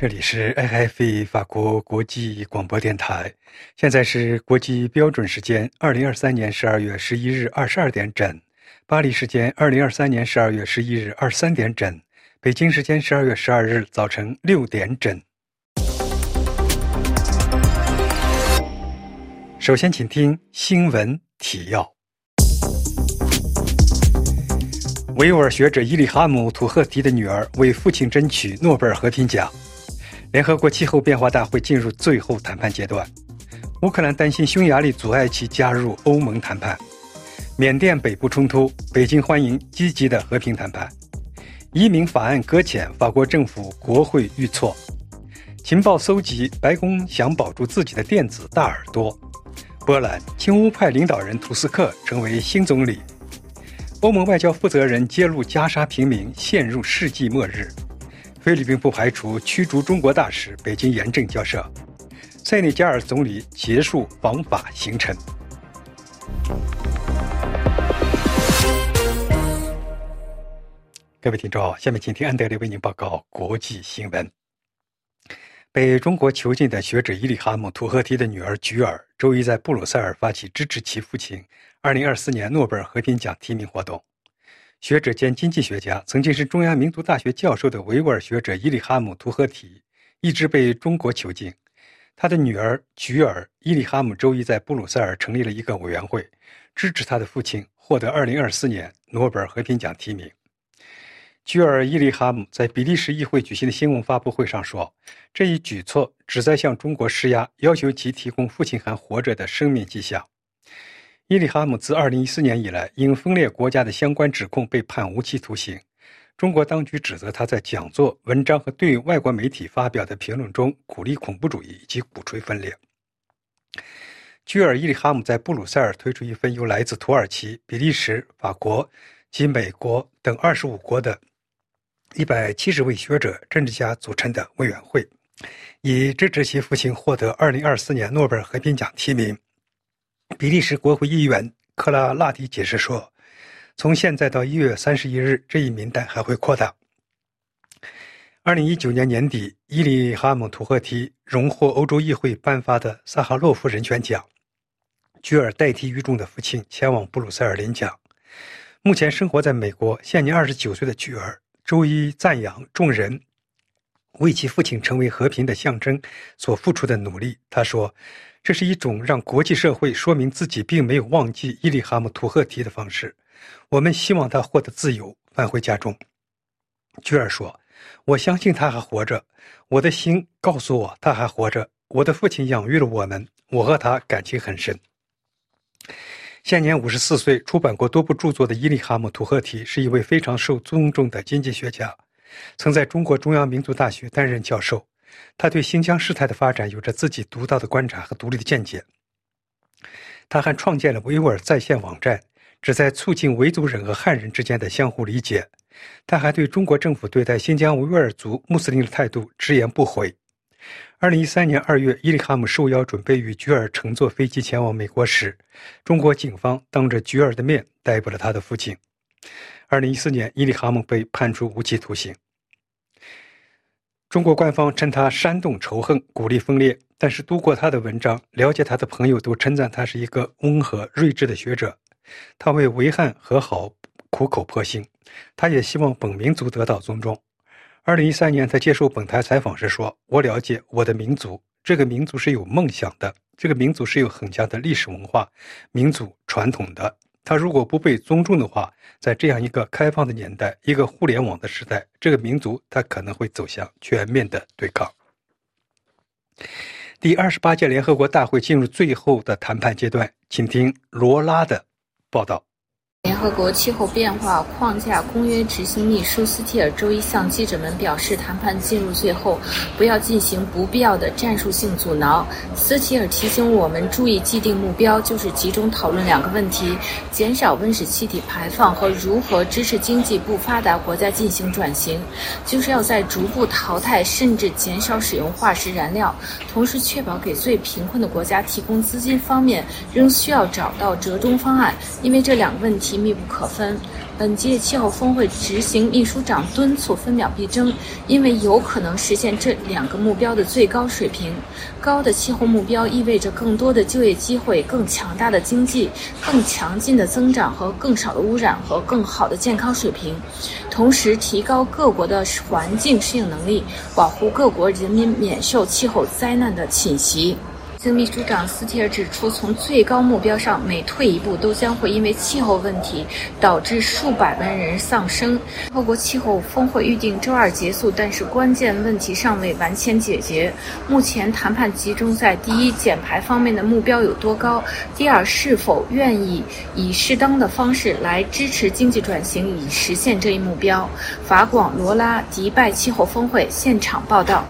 这里是 AFE 法国国际广播电台，现在是国际标准时间二零二三年十二月十一日二十二点整，巴黎时间二零二三年十二月十一日二十三点整，北京时间十二月十二日早晨六点整。首先，请听新闻提要：维吾尔学者伊里哈姆·土赫提的女儿为父亲争取诺贝尔和平奖。联合国气候变化大会进入最后谈判阶段，乌克兰担心匈牙利阻碍其加入欧盟谈判。缅甸北部冲突，北京欢迎积极的和平谈判。移民法案搁浅，法国政府国会遇挫。情报搜集，白宫想保住自己的电子大耳朵。波兰亲乌派领导人图斯克成为新总理。欧盟外交负责人揭露加沙平民陷入世纪末日。菲律宾不排除驱逐中国大使，北京严正交涉。塞内加尔总理结束访法行程。各位听众，下面请听安德烈为您报告国际新闻。被中国囚禁的学者伊里哈姆·图赫提的女儿菊尔，周一在布鲁塞尔发起支持其父亲2024年诺贝尔和平奖提名活动。学者兼经济学家，曾经是中央民族大学教授的维吾尔学者伊利哈姆·图赫提一直被中国囚禁。他的女儿菊尔·伊利哈姆周一在布鲁塞尔成立了一个委员会，支持他的父亲获得2024年诺贝尔和平奖提名。菊尔·伊利哈姆在比利时议会举行的新闻发布会上说：“这一举措旨在向中国施压，要求其提供父亲还活着的生命迹象。”伊利哈姆自2014年以来，因分裂国家的相关指控被判无期徒刑。中国当局指责他在讲座、文章和对外国媒体发表的评论中鼓励恐怖主义以及鼓吹分裂。居尔·伊利哈姆在布鲁塞尔推出一份由来自土耳其、比利时、法国及美国等25国的170位学者、政治家组成的委员会，以支持其父亲获得2024年诺贝尔和平奖提名。比利时国会议员克拉拉迪解释说：“从现在到一月三十一日，这一名单还会扩大。”二零一九年年底，伊里哈姆·图赫提荣获欧洲议会颁发的萨哈洛夫人权奖。居尔代替狱中的父亲前往布鲁塞尔领奖。目前生活在美国、现年二十九岁的居尔，周一赞扬众人为其父亲成为和平的象征所付出的努力。他说。这是一种让国际社会说明自己并没有忘记伊利哈姆·图赫提的方式。我们希望他获得自由，返回家中。居尔说：“我相信他还活着，我的心告诉我他还活着。我的父亲养育了我们，我和他感情很深。”现年五十四岁、出版过多部著作的伊利哈姆·图赫提是一位非常受尊重的经济学家，曾在中国中央民族大学担任教授。他对新疆事态的发展有着自己独到的观察和独立的见解。他还创建了维吾尔在线网站，旨在促进维族人和汉人之间的相互理解。他还对中国政府对待新疆维吾尔族穆斯林的态度直言不讳。二零一三年二月，伊里哈姆受邀准备与菊尔乘坐飞机前往美国时，中国警方当着菊尔的面逮捕了他的父亲。二零一四年，伊里哈姆被判处无期徒刑。中国官方称他煽动仇恨、鼓励分裂，但是读过他的文章、了解他的朋友都称赞他是一个温和、睿智的学者。他为维汉和好苦口婆心，他也希望本民族得到尊重。二零一三年，他接受本台采访时说：“我了解我的民族，这个民族是有梦想的，这个民族是有很强的历史文化、民族传统的。”他如果不被尊重的话，在这样一个开放的年代，一个互联网的时代，这个民族他可能会走向全面的对抗。第二十八届联合国大会进入最后的谈判阶段，请听罗拉的报道。联合国气候变化框架公约执行秘书斯蒂尔周一向记者们表示，谈判进入最后，不要进行不必要的战术性阻挠。斯提尔提醒我们注意既定目标，就是集中讨论两个问题：减少温室气体排放和如何支持经济不发达国家进行转型。就是要在逐步淘汰甚至减少使用化石燃料，同时确保给最贫困的国家提供资金方面仍需要找到折中方案，因为这两个问题。密不可分。本届气候峰会执行秘书长敦促分秒必争，因为有可能实现这两个目标的最高水平。高的气候目标意味着更多的就业机会、更强大的经济、更强劲的增长和更少的污染和更好的健康水平，同时提高各国的环境适应能力，保护各国人民免受气候灾难的侵袭。经秘书长斯提尔指出，从最高目标上每退一步，都将会因为气候问题导致数百万人丧生。透过气候峰会预定周二结束，但是关键问题尚未完全解决。目前谈判集中在第一，减排方面的目标有多高；第二，是否愿意以适当的方式来支持经济转型，以实现这一目标。法广罗拉迪拜气候峰会现场报道。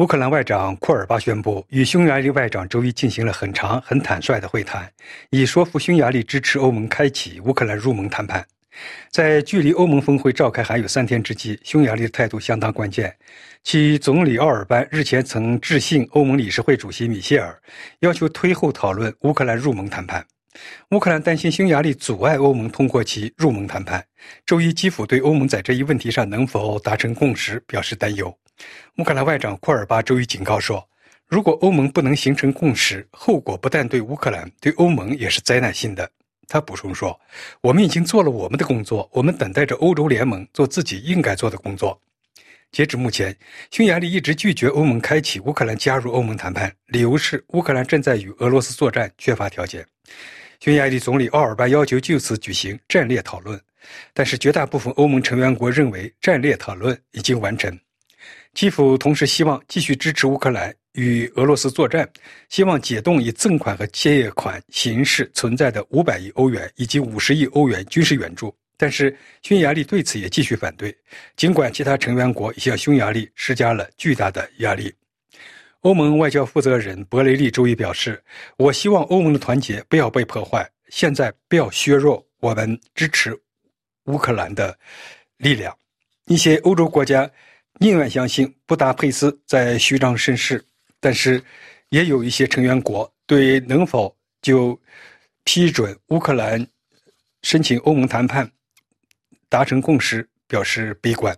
乌克兰外长库尔巴宣布，与匈牙利外长周一进行了很长、很坦率的会谈，以说服匈牙利支持欧盟开启乌克兰入盟谈判。在距离欧盟峰会召开还有三天之际，匈牙利的态度相当关键。其总理奥尔班日前曾致信欧盟理事会主席米歇尔，要求推后讨论乌克兰入盟谈判。乌克兰担心匈牙利阻碍欧盟通过其入盟谈判。周一，基辅对欧盟在这一问题上能否达成共识表示担忧。乌克兰外长库尔巴周一警告说，如果欧盟不能形成共识，后果不但对乌克兰，对欧盟也是灾难性的。他补充说：“我们已经做了我们的工作，我们等待着欧洲联盟做自己应该做的工作。”截至目前，匈牙利一直拒绝欧盟开启乌克兰加入欧盟谈判，理由是乌克兰正在与俄罗斯作战，缺乏条件。匈牙利总理奥尔班要求就此举行战略讨论，但是绝大部分欧盟成员国认为战略讨论已经完成。基辅同时希望继续支持乌克兰与俄罗斯作战，希望解冻以赠款和借款形式存在的五百亿欧元以及五十亿欧元军事援助。但是匈牙利对此也继续反对，尽管其他成员国向匈牙利施加了巨大的压力。欧盟外交负责人博雷利周一表示：“我希望欧盟的团结不要被破坏，现在不要削弱我们支持乌克兰的力量。”一些欧洲国家。宁愿相信布达佩斯在虚张声势，但是也有一些成员国对能否就批准乌克兰申请欧盟谈判达成共识表示悲观。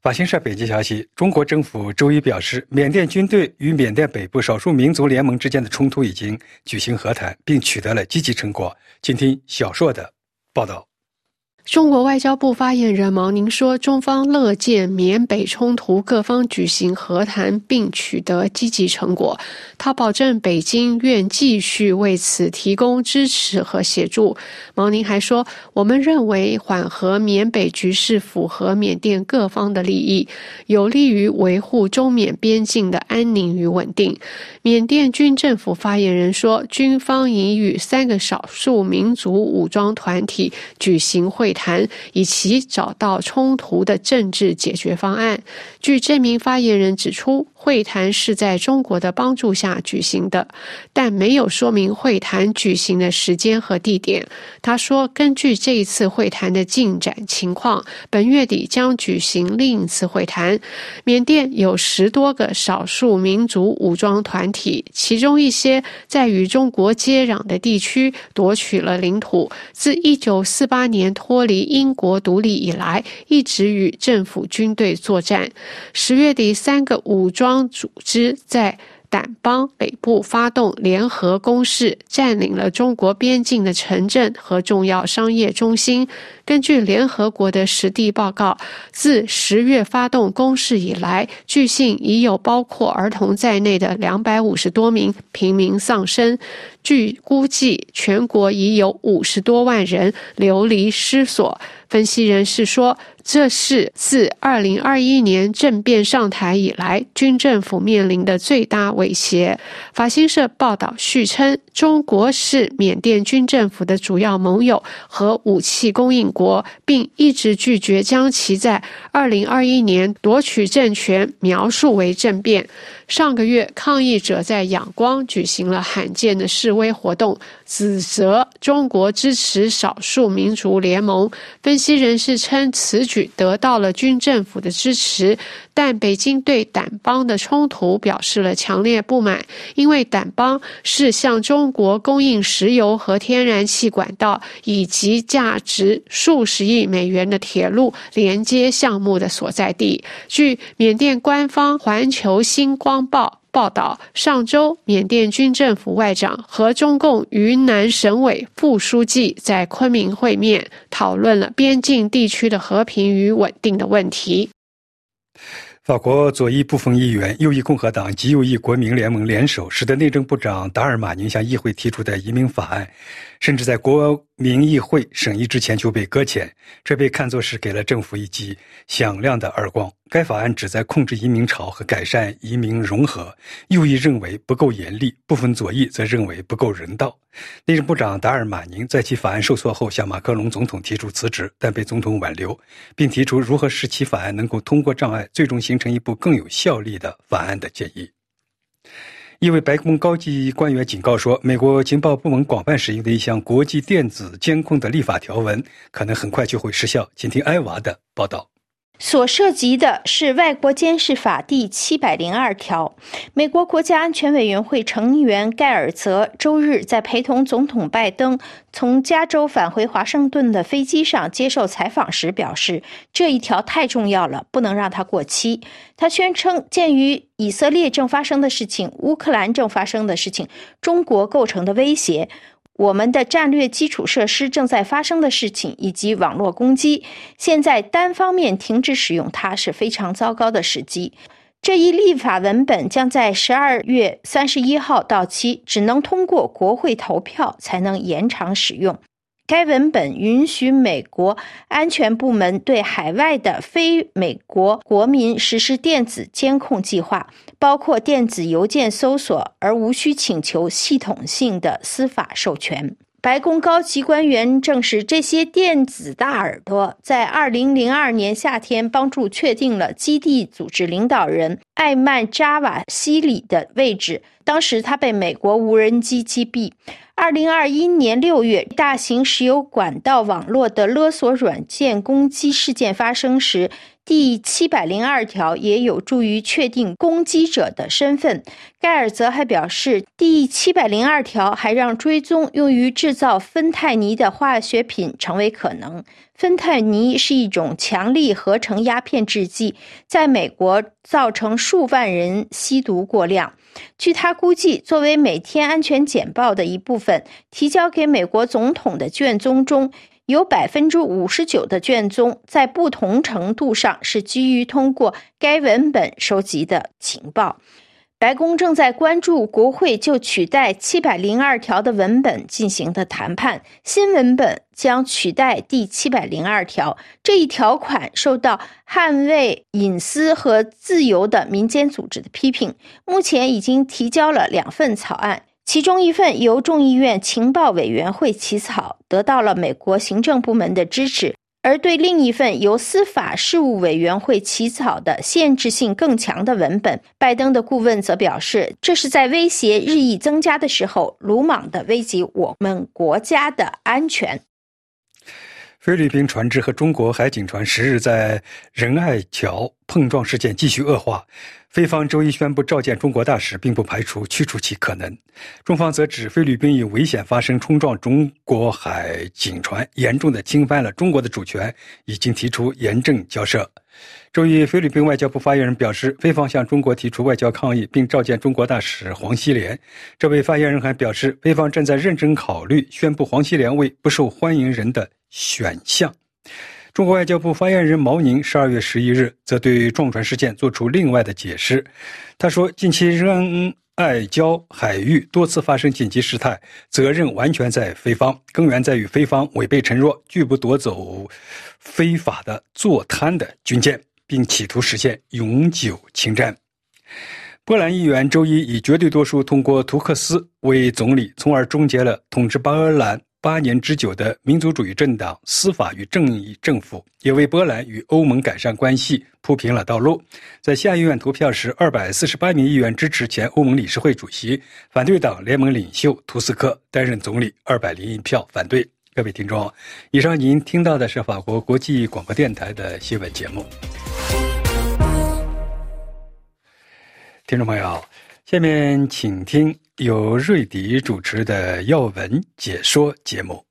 法新社北京消息：中国政府周一表示，缅甸军队与缅甸北部少数民族联盟之间的冲突已经举行和谈，并取得了积极成果。请听小硕的报道。中国外交部发言人毛宁说：“中方乐见缅北冲突各方举行和谈，并取得积极成果。他保证，北京愿继续为此提供支持和协助。”毛宁还说：“我们认为缓和缅北局势符合缅甸各方的利益，有利于维护中缅边境的安宁与稳定。”缅甸军政府发言人说：“军方已与三个少数民族武装团体举行会。”谈以及找到冲突的政治解决方案。据这名发言人指出，会谈是在中国的帮助下举行的，但没有说明会谈举行的时间和地点。他说：“根据这一次会谈的进展情况，本月底将举行另一次会谈。缅甸有十多个少数民族武装团体，其中一些在与中国接壤的地区夺取了领土。自一九四八年脱离英国独立以来，一直与政府军队作战。十月底，三个武装组织在。掸邦北部发动联合攻势，占领了中国边境的城镇和重要商业中心。根据联合国的实地报告，自十月发动攻势以来，据信已有包括儿童在内的两百五十多名平民丧生。据估计，全国已有五十多万人流离失所。分析人士说。这是自二零二一年政变上台以来，军政府面临的最大威胁。法新社报道续称，中国是缅甸军政府的主要盟友和武器供应国，并一直拒绝将其在二零二一年夺取政权描述为政变。上个月，抗议者在仰光举行了罕见的示威活动，指责中国支持少数民族联盟。分析人士称，此举得到了军政府的支持，但北京对掸邦的冲突表示了强烈不满，因为掸邦是向中国供应石油和天然气管道以及价值数十亿美元的铁路连接项目的所在地。据缅甸官方《环球星光报》。报道：上周，缅甸军政府外长和中共云南省委副书记在昆明会面，讨论了边境地区的和平与稳定的问题。法国左翼部分议员、右翼共和党及右翼国民联盟联手，使得内政部长达尔马宁向议会提出的移民法案，甚至在国民议会审议之前就被搁浅。这被看作是给了政府一记响亮的耳光。该法案旨在控制移民潮和改善移民融合，右翼认为不够严厉，部分左翼则认为不够人道。内政部长达尔马宁在其法案受挫后，向马克龙总统提出辞职，但被总统挽留，并提出如何使其法案能够通过障碍，最终形成一部更有效力的法案的建议。一位白宫高级官员警告说，美国情报部门广泛使用的一项国际电子监控的立法条文，可能很快就会失效。请听艾娃的报道。所涉及的是《外国监视法》第七百零二条。美国国家安全委员会成员盖尔泽周日在陪同总统拜登从加州返回华盛顿的飞机上接受采访时表示：“这一条太重要了，不能让它过期。”他宣称，鉴于以色列正发生的事情、乌克兰正发生的事情、中国构成的威胁。我们的战略基础设施正在发生的事情，以及网络攻击，现在单方面停止使用它是非常糟糕的时机。这一立法文本将在十二月三十一号到期，只能通过国会投票才能延长使用。该文本允许美国安全部门对海外的非美国国民实施电子监控计划，包括电子邮件搜索，而无需请求系统性的司法授权。白宫高级官员证实，这些电子大耳朵在2002年夏天帮助确定了基地组织领导人艾曼扎瓦西里的位置。当时他被美国无人机击毙。二零二一年六月，大型石油管道网络的勒索软件攻击事件发生时，第七百零二条也有助于确定攻击者的身份。盖尔则还表示，第七百零二条还让追踪用于制造芬太尼的化学品成为可能。芬太尼是一种强力合成鸦片制剂，在美国造成数万人吸毒过量。据他估计，作为每天安全简报的一部分，提交给美国总统的卷宗中有百分之五十九的卷宗，在不同程度上是基于通过该文本收集的情报。白宫正在关注国会就取代七百零二条的文本进行的谈判。新文本将取代第七百零二条这一条款，受到捍卫隐私和自由的民间组织的批评。目前已经提交了两份草案，其中一份由众议院情报委员会起草，得到了美国行政部门的支持。而对另一份由司法事务委员会起草的限制性更强的文本，拜登的顾问则表示，这是在威胁日益增加的时候，鲁莽的危及我们国家的安全。菲律宾船只和中国海警船十日在仁爱桥碰撞事件继续恶化。菲方周一宣布召见中国大使，并不排除驱逐其可能。中方则指菲律宾以危险发生冲撞中国海警船，严重的侵犯了中国的主权，已经提出严正交涉。周一，菲律宾外交部发言人表示，菲方向中国提出外交抗议，并召见中国大使黄锡莲。这位发言人还表示，菲方正在认真考虑宣布黄锡莲为不受欢迎人的选项。中国外交部发言人毛宁十二月十一日则对撞船事件作出另外的解释。他说：“近期仁爱礁海域多次发生紧急事态，责任完全在菲方，根源在于菲方违背承诺，拒不夺走非法的坐滩的军舰，并企图实现永久侵占。”波兰议员周一以绝对多数通过图克斯为总理，从而终结了统治波兰。八年之久的民族主义政党司法与正义政府也为波兰与欧盟改善关系铺平了道路。在下议院投票时，二百四十八名议员支持前欧盟理事会主席、反对党联盟领袖图斯克担任总理，二百零一票反对。各位听众，以上您听到的是法国国际广播电台的新闻节目。听众朋友，下面请听由瑞迪主持的要闻解说节目。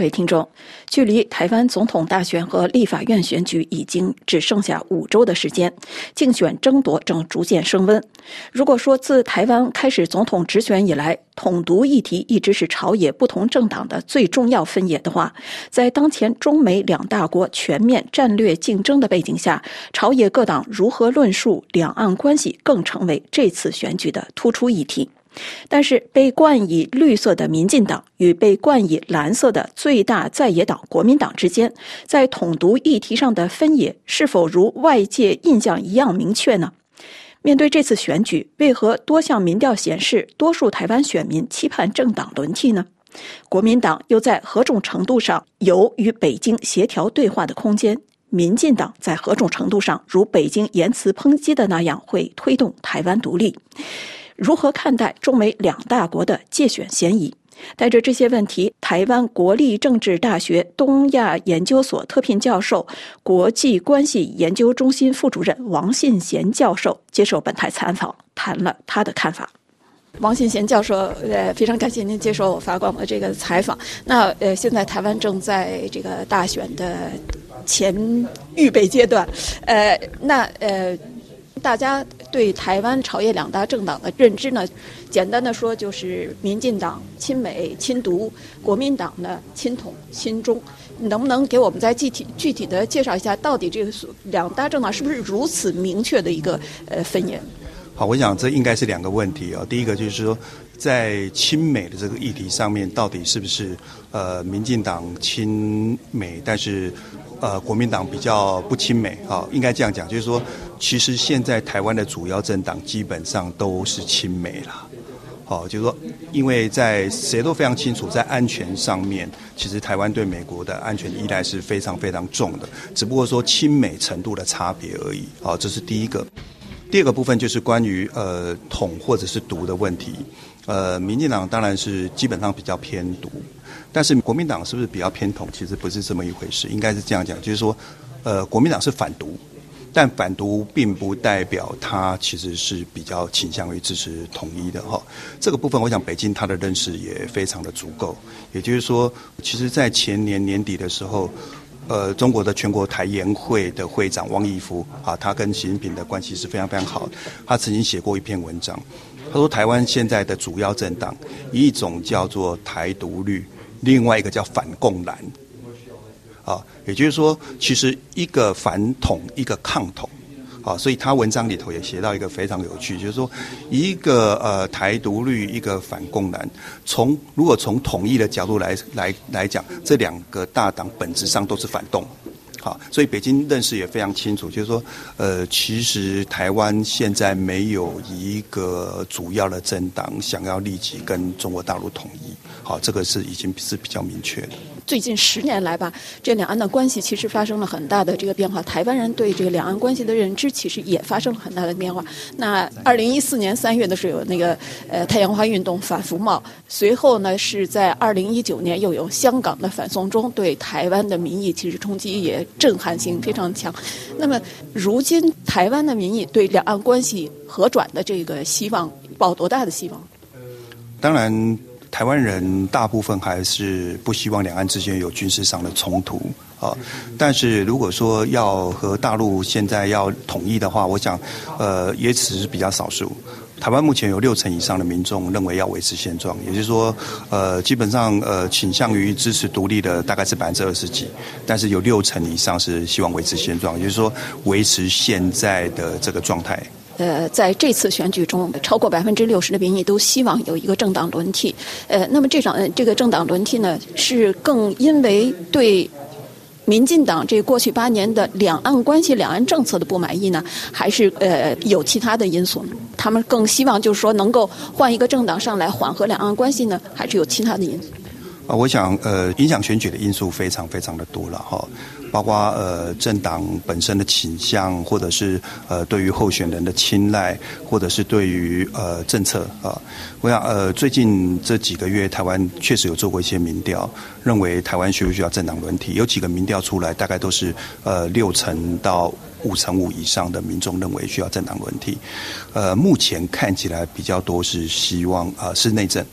各位听众，距离台湾总统大选和立法院选举已经只剩下五周的时间，竞选争夺正逐渐升温。如果说自台湾开始总统直选以来，统独议题一直是朝野不同政党的最重要分野的话，在当前中美两大国全面战略竞争的背景下，朝野各党如何论述两岸关系，更成为这次选举的突出议题。但是，被冠以绿色的民进党与被冠以蓝色的最大在野党国民党之间，在统独议题上的分野是否如外界印象一样明确呢？面对这次选举，为何多项民调显示多数台湾选民期盼政党轮替呢？国民党又在何种程度上有与北京协调对话的空间？民进党在何种程度上如北京言辞抨击的那样会推动台湾独立？如何看待中美两大国的借选嫌疑？带着这些问题，台湾国立政治大学东亚研究所特聘教授、国际关系研究中心副主任王信贤教授接受本台采访，谈了他的看法。王信贤教授，呃，非常感谢您接受我法广的这个采访。那呃，现在台湾正在这个大选的前预备阶段，呃，那呃。大家对台湾朝野两大政党的认知呢，简单的说就是民进党亲美亲独，国民党呢亲统亲中。能不能给我们再具体具体的介绍一下，到底这个两大政党是不是如此明确的一个呃分野？好，我想这应该是两个问题啊。第一个就是说，在亲美的这个议题上面，到底是不是呃民进党亲美，但是呃国民党比较不亲美啊？应该这样讲，就是说。其实现在台湾的主要政党基本上都是亲美了，好，就是说，因为在谁都非常清楚，在安全上面，其实台湾对美国的安全依赖是非常非常重的，只不过说亲美程度的差别而已。好，这是第一个。第二个部分就是关于呃统或者是独的问题。呃，民进党当然是基本上比较偏独，但是国民党是不是比较偏统？其实不是这么一回事，应该是这样讲，就是说，呃，国民党是反独。但反独并不代表他其实是比较倾向于支持统一的哈。这个部分，我想北京他的认识也非常的足够。也就是说，其实，在前年年底的时候，呃，中国的全国台研会的会长汪义夫啊，他跟习近平的关系是非常非常好的。他曾经写过一篇文章，他说台湾现在的主要政党，一种叫做台独绿，另外一个叫反共蓝。啊，也就是说，其实一个反统，一个抗统，啊，所以他文章里头也写到一个非常有趣，就是说，一个呃台独绿，一个反共蓝，从如果从统一的角度来来来讲，这两个大党本质上都是反动，好，所以北京认识也非常清楚，就是说，呃，其实台湾现在没有一个主要的政党想要立即跟中国大陆统一，好，这个是已经是比较明确的。最近十年来吧，这两岸的关系其实发生了很大的这个变化。台湾人对这个两岸关系的认知其实也发生了很大的变化。那二零一四年三月的时候，有那个呃太阳花运动反服贸，随后呢是在二零一九年又有香港的反送中，对台湾的民意其实冲击也震撼性非常强。那么如今台湾的民意对两岸关系和转的这个希望抱多大的希望？当然。台湾人大部分还是不希望两岸之间有军事上的冲突啊，但是如果说要和大陆现在要统一的话，我想，呃，也只是比较少数。台湾目前有六成以上的民众认为要维持现状，也就是说，呃，基本上呃倾向于支持独立的大概是百分之二十几，但是有六成以上是希望维持现状，也就是说维持现在的这个状态。呃，在这次选举中，超过百分之六十的民意都希望有一个政党轮替。呃，那么这场这个政党轮替呢，是更因为对民进党这过去八年的两岸关系、两岸政策的不满意呢，还是呃有其他的因素呢？他们更希望就是说能够换一个政党上来缓和两岸关系呢，还是有其他的因素？啊，我想呃，影响选举的因素非常非常的多了哈。包括呃政党本身的倾向，或者是呃对于候选人的青睐，或者是对于呃政策啊，我想呃最近这几个月台湾确实有做过一些民调，认为台湾需不需要政党轮替？有几个民调出来，大概都是呃六成到五成五以上的民众认为需要政党轮替。呃，目前看起来比较多是希望啊是内政。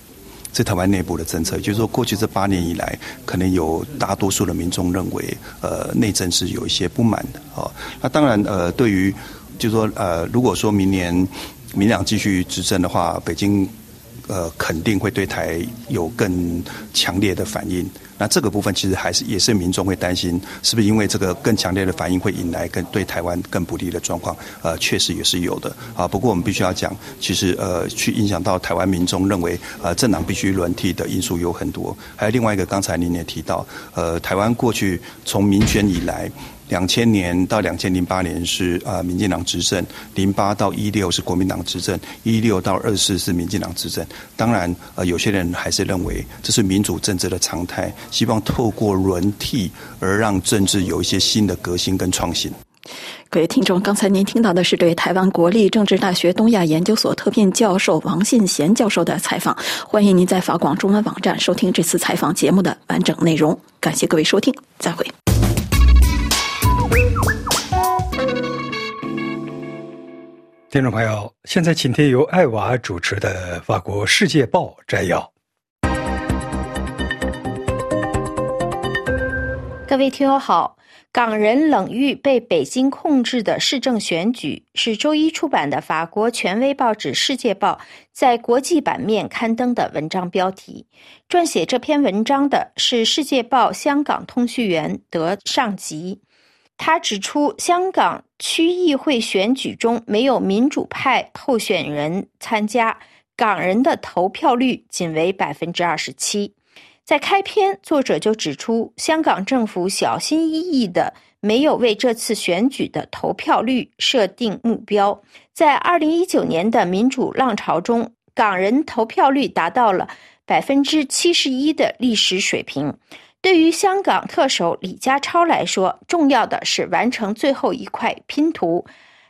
是台湾内部的政策，就是说，过去这八年以来，可能有大多数的民众认为，呃，内政是有一些不满的哦。那当然，呃，对于，就是说，呃，如果说明年民两继续执政的话，北京。呃，肯定会对台有更强烈的反应。那这个部分其实还是也是民众会担心，是不是因为这个更强烈的反应会引来更对台湾更不利的状况？呃，确实也是有的啊。不过我们必须要讲，其实呃，去影响到台湾民众认为呃政党必须轮替的因素有很多。还有另外一个，刚才您也提到，呃，台湾过去从民选以来。两千年到两千零八年是啊民进党执政，零八到一六是国民党执政，一六到二四是民进党执政。当然，呃，有些人还是认为这是民主政治的常态，希望透过轮替而让政治有一些新的革新跟创新。各位听众，刚才您听到的是对台湾国立政治大学东亚研究所特聘教授王信贤教授的采访。欢迎您在法广中文网站收听这次采访节目的完整内容。感谢各位收听，再会。听众朋友，现在请听由艾娃主持的《法国世界报》摘要。各位听友好，港人冷遇被北京控制的市政选举，是周一出版的法国权威报纸《世界报》在国际版面刊登的文章标题。撰写这篇文章的是《世界报》香港通讯员德尚吉。他指出，香港区议会选举中没有民主派候选人参加，港人的投票率仅为百分之二十七。在开篇，作者就指出，香港政府小心翼翼的没有为这次选举的投票率设定目标。在二零一九年的民主浪潮中，港人投票率达到了百分之七十一的历史水平。对于香港特首李家超来说，重要的是完成最后一块拼图，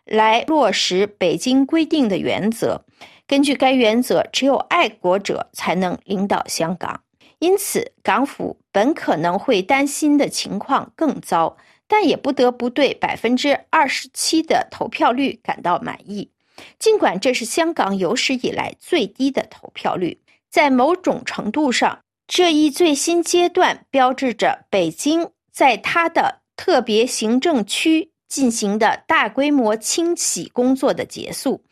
来落实北京规定的原则。根据该原则，只有爱国者才能领导香港。因此，港府本可能会担心的情况更糟，但也不得不对百分之二十七的投票率感到满意。尽管这是香港有史以来最低的投票率，在某种程度上。这一最新阶段标志着北京在它的特别行政区进行的大规模清洗工作的结束，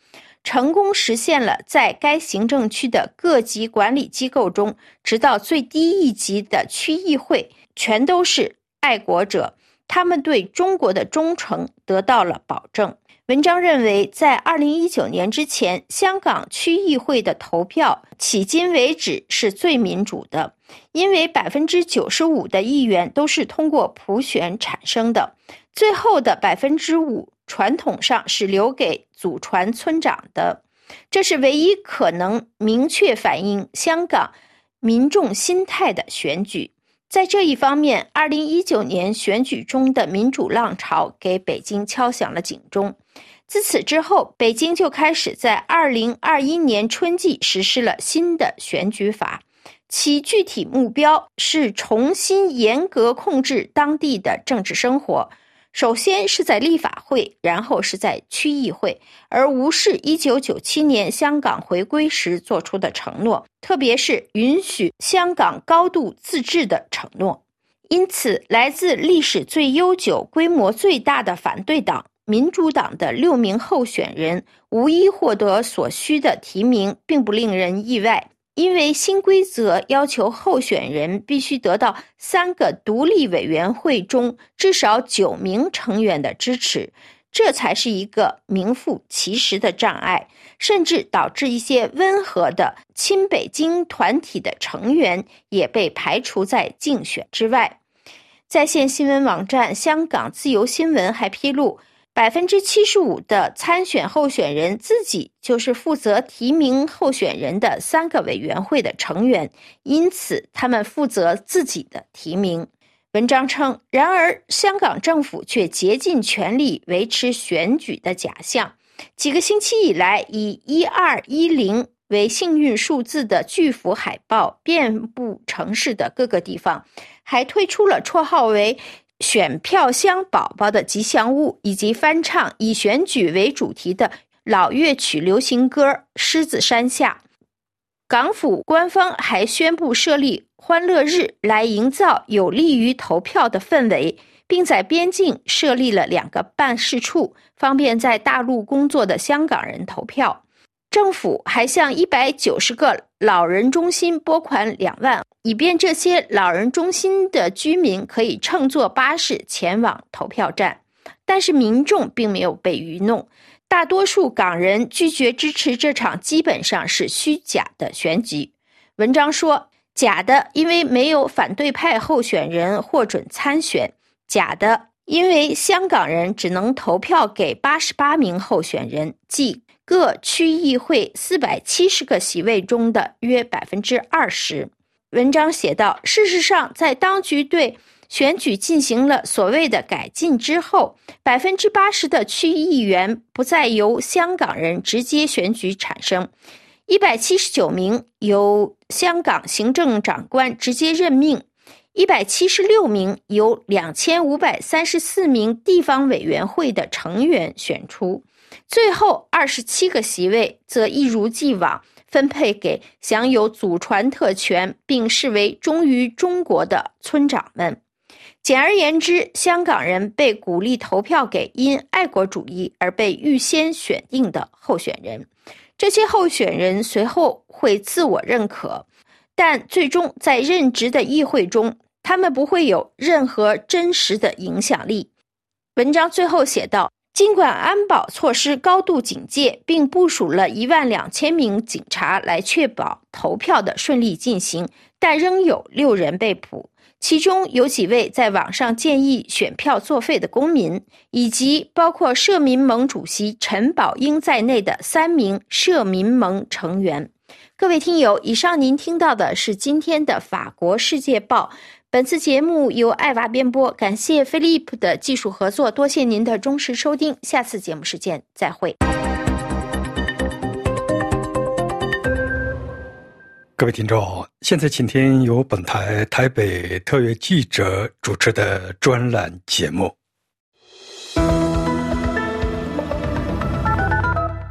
成功实现了在该行政区的各级管理机构中，直到最低一级的区议会，全都是爱国者，他们对中国的忠诚得到了保证。文章认为，在二零一九年之前，香港区议会的投票迄今为止是最民主的，因为百分之九十五的议员都是通过普选产生的，最后的百分之五传统上是留给祖传村长的，这是唯一可能明确反映香港民众心态的选举。在这一方面，二零一九年选举中的民主浪潮给北京敲响了警钟。自此之后，北京就开始在二零二一年春季实施了新的选举法，其具体目标是重新严格控制当地的政治生活。首先是在立法会，然后是在区议会，而无视一九九七年香港回归时做出的承诺，特别是允许香港高度自治的承诺。因此，来自历史最悠久、规模最大的反对党民主党的六名候选人无一获得所需的提名，并不令人意外。因为新规则要求候选人必须得到三个独立委员会中至少九名成员的支持，这才是一个名副其实的障碍，甚至导致一些温和的亲北京团体的成员也被排除在竞选之外。在线新闻网站香港自由新闻还披露，百分之七十五的参选候选人自己就是负责提名候选人的三个委员会的成员，因此他们负责自己的提名。文章称，然而香港政府却竭尽全力维持选举的假象。几个星期以来，以一二一零为幸运数字的巨幅海报遍布城市的各个地方，还推出了绰号为。选票箱宝宝的吉祥物，以及翻唱以选举为主题的老乐曲流行歌《狮子山下》。港府官方还宣布设立欢乐日，来营造有利于投票的氛围，并在边境设立了两个办事处，方便在大陆工作的香港人投票。政府还向一百九十个老人中心拨款两万，以便这些老人中心的居民可以乘坐巴士前往投票站。但是民众并没有被愚弄，大多数港人拒绝支持这场基本上是虚假的选举。文章说，假的，因为没有反对派候选人获准参选；假的，因为香港人只能投票给八十八名候选人，即。各区议会四百七十个席位中的约百分之二十。文章写道：“事实上，在当局对选举进行了所谓的改进之后，百分之八十的区议员不再由香港人直接选举产生，一百七十九名由香港行政长官直接任命，一百七十六名由两千五百三十四名地方委员会的成员选出。”最后二十七个席位则一如既往分配给享有祖传特权并视为忠于中国的村长们。简而言之，香港人被鼓励投票给因爱国主义而被预先选定的候选人。这些候选人随后会自我认可，但最终在任职的议会中，他们不会有任何真实的影响力。文章最后写道。尽管安保措施高度警戒，并部署了一万两千名警察来确保投票的顺利进行，但仍有六人被捕，其中有几位在网上建议选票作废的公民，以及包括社民盟主席陈宝英在内的三名社民盟成员。各位听友，以上您听到的是今天的《法国世界报》。本次节目由爱娃编播，感谢飞利浦的技术合作，多谢您的忠实收听，下次节目时间再会。各位听众，现在请听由本台台北特约记者主持的专栏节目。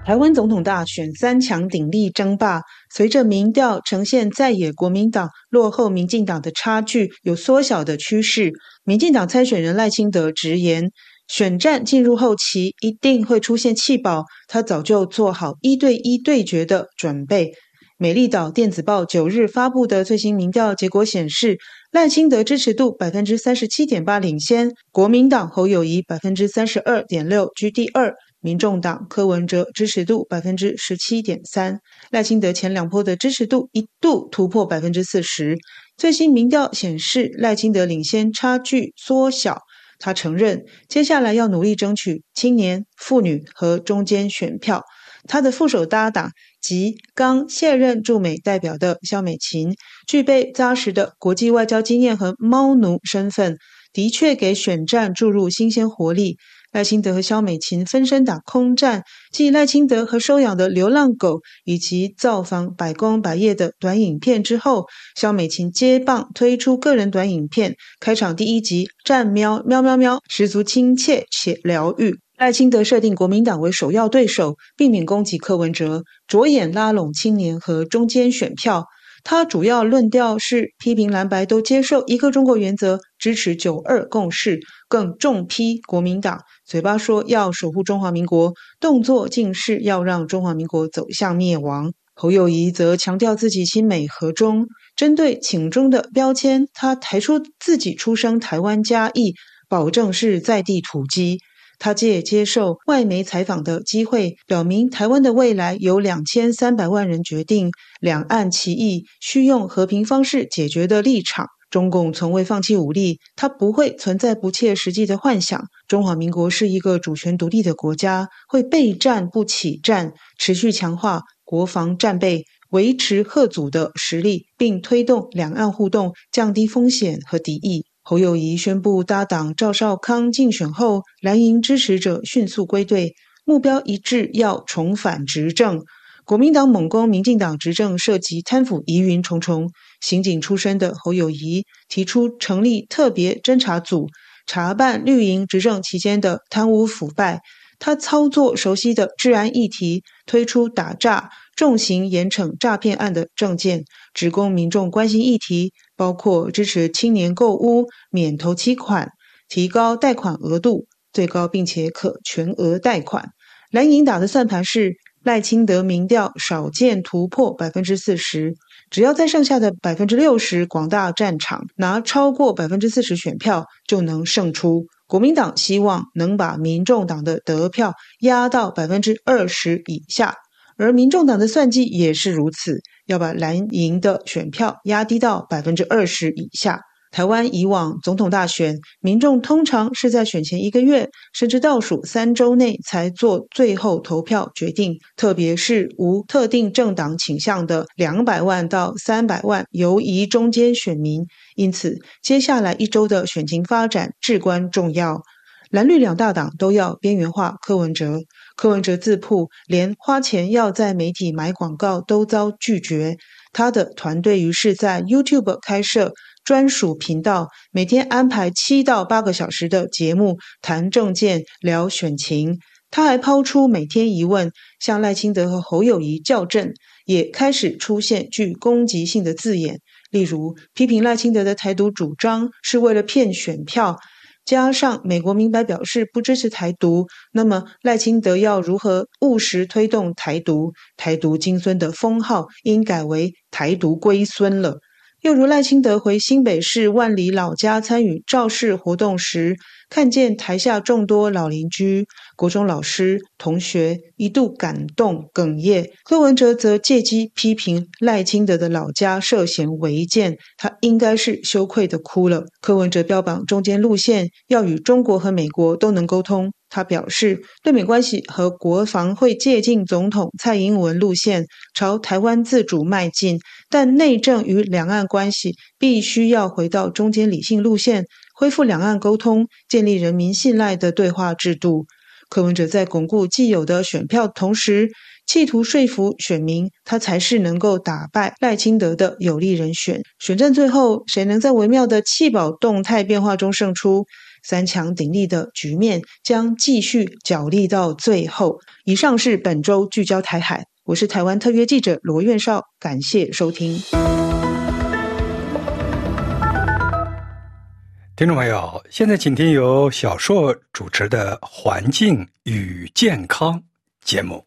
台湾总统大选三强鼎立争霸，随着民调呈现在野国民党落后民进党的差距有缩小的趋势，民进党参选人赖清德直言，选战进入后期一定会出现弃保，他早就做好一对一对决的准备。美丽岛电子报九日发布的最新民调结果显示，赖清德支持度百分之三十七点八领先，国民党侯友谊百分之三十二点六居第二。民众党柯文哲支持度百分之十七点三，赖清德前两波的支持度一度突破百分之四十。最新民调显示，赖清德领先差距缩小。他承认，接下来要努力争取青年、妇女和中间选票。他的副手搭档及刚卸任驻美代表的肖美琴，具备扎实的国际外交经验和猫奴身份，的确给选战注入新鲜活力。赖清德和肖美琴分身打空战，继赖清德和收养的流浪狗以及造访百工百业的短影片之后，肖美琴接棒推出个人短影片，开场第一集战喵喵喵喵，十足亲切且疗愈。赖清德设定国民党为首要对手，避免攻击柯文哲，着眼拉拢青年和中间选票。他主要论调是批评蓝白都接受一个中国原则，支持九二共识，更重批国民党。嘴巴说要守护中华民国，动作竟是要让中华民国走向灭亡。侯友谊则强调自己亲美和中，针对请中的标签，他抬出自己出生台湾嘉义，保证是在地土鸡。他借接受外媒采访的机会，表明台湾的未来由两千三百万人决定，两岸歧义需用和平方式解决的立场。中共从未放弃武力，它不会存在不切实际的幻想。中华民国是一个主权独立的国家，会备战不起战，持续强化国防战备，维持贺祖的实力，并推动两岸互动，降低风险和敌意。侯友谊宣布搭档赵少康竞选后，蓝营支持者迅速归队，目标一致，要重返执政。国民党猛攻民进党执政，涉及贪腐疑云重重。刑警出身的侯友谊提出成立特别侦查组，查办绿营执政期间的贪污腐败。他操作熟悉的治安议题，推出打诈、重刑严惩诈骗案的政见，直攻民众关心议题，包括支持青年购屋免头期款、提高贷款额度最高，并且可全额贷款。蓝营打的算盘是赖清德民调少见突破百分之四十，只要在剩下的百分之六十广大战场拿超过百分之四十选票，就能胜出。国民党希望能把民众党的得票压到百分之二十以下，而民众党的算计也是如此，要把蓝营的选票压低到百分之二十以下。台湾以往总统大选，民众通常是在选前一个月，甚至倒数三周内才做最后投票决定。特别是无特定政党倾向的两百万到三百万游移中间选民，因此接下来一周的选情发展至关重要。蓝绿两大党都要边缘化柯文哲，柯文哲自曝连花钱要在媒体买广告都遭拒绝，他的团队于是在 YouTube 开设。专属频道每天安排七到八个小时的节目，谈政见、聊选情。他还抛出每天疑问，向赖清德和侯友谊校正，也开始出现具攻击性的字眼，例如批评赖清德的台独主张是为了骗选票，加上美国明白表示不支持台独，那么赖清德要如何务实推动台独？台独金孙的封号应改为台独龟孙了。又如赖清德回新北市万里老家参与造势活动时，看见台下众多老邻居、国中老师、同学一度感动哽咽。柯文哲则借机批评赖清德的老家涉嫌违建，他应该是羞愧的哭了。柯文哲标榜中间路线，要与中国和美国都能沟通。他表示，对美关系和国防会借鉴总统蔡英文路线，朝台湾自主迈进，但内政与两岸关系必须要回到中间理性路线，恢复两岸沟通，建立人民信赖的对话制度。柯文哲在巩固既有的选票同时，企图说服选民，他才是能够打败赖清德的有利人选。选战最后，谁能在微妙的弃保动态变化中胜出？三强鼎立的局面将继续角力到最后。以上是本周聚焦台海，我是台湾特约记者罗院少，感谢收听。听众朋友，现在请听由小硕主持的《环境与健康》节目。